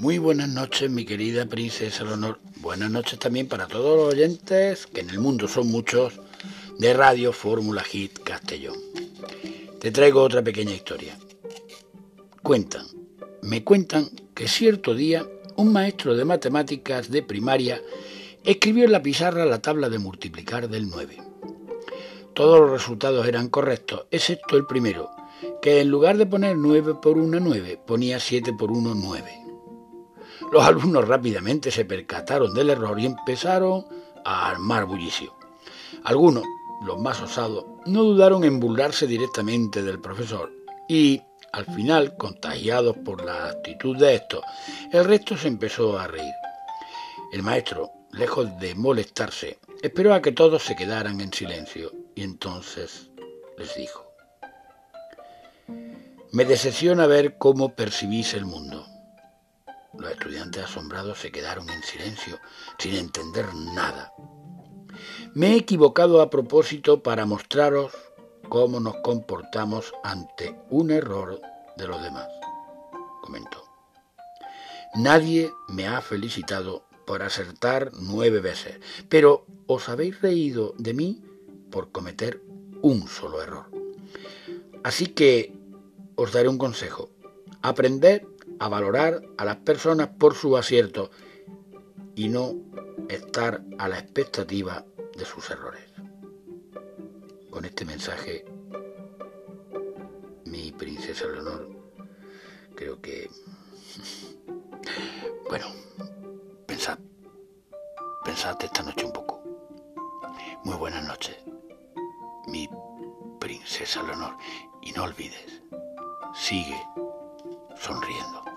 Muy buenas noches, mi querida princesa Leonor. Buenas noches también para todos los oyentes, que en el mundo son muchos, de Radio Fórmula Hit Castellón. Te traigo otra pequeña historia. Cuentan, me cuentan que cierto día un maestro de matemáticas de primaria escribió en la pizarra la tabla de multiplicar del 9. Todos los resultados eran correctos, excepto el primero, que en lugar de poner 9 por 1, 9, ponía 7 por 1, 9. Los alumnos rápidamente se percataron del error y empezaron a armar bullicio. Algunos, los más osados, no dudaron en burlarse directamente del profesor y, al final, contagiados por la actitud de estos, el resto se empezó a reír. El maestro, lejos de molestarse, esperó a que todos se quedaran en silencio y entonces les dijo, me decepciona ver cómo percibís el mundo. Asombrados se quedaron en silencio, sin entender nada. Me he equivocado a propósito para mostraros cómo nos comportamos ante un error de los demás, comentó. Nadie me ha felicitado por acertar nueve veces, pero os habéis reído de mí por cometer un solo error. Así que os daré un consejo. Aprended a valorar a las personas por su acierto y no estar a la expectativa de sus errores. Con este mensaje, mi princesa Leonor, creo que... Bueno, pensad, pensad esta noche un poco. Muy buenas noches, mi princesa Leonor, y no olvides, sigue sonriendo.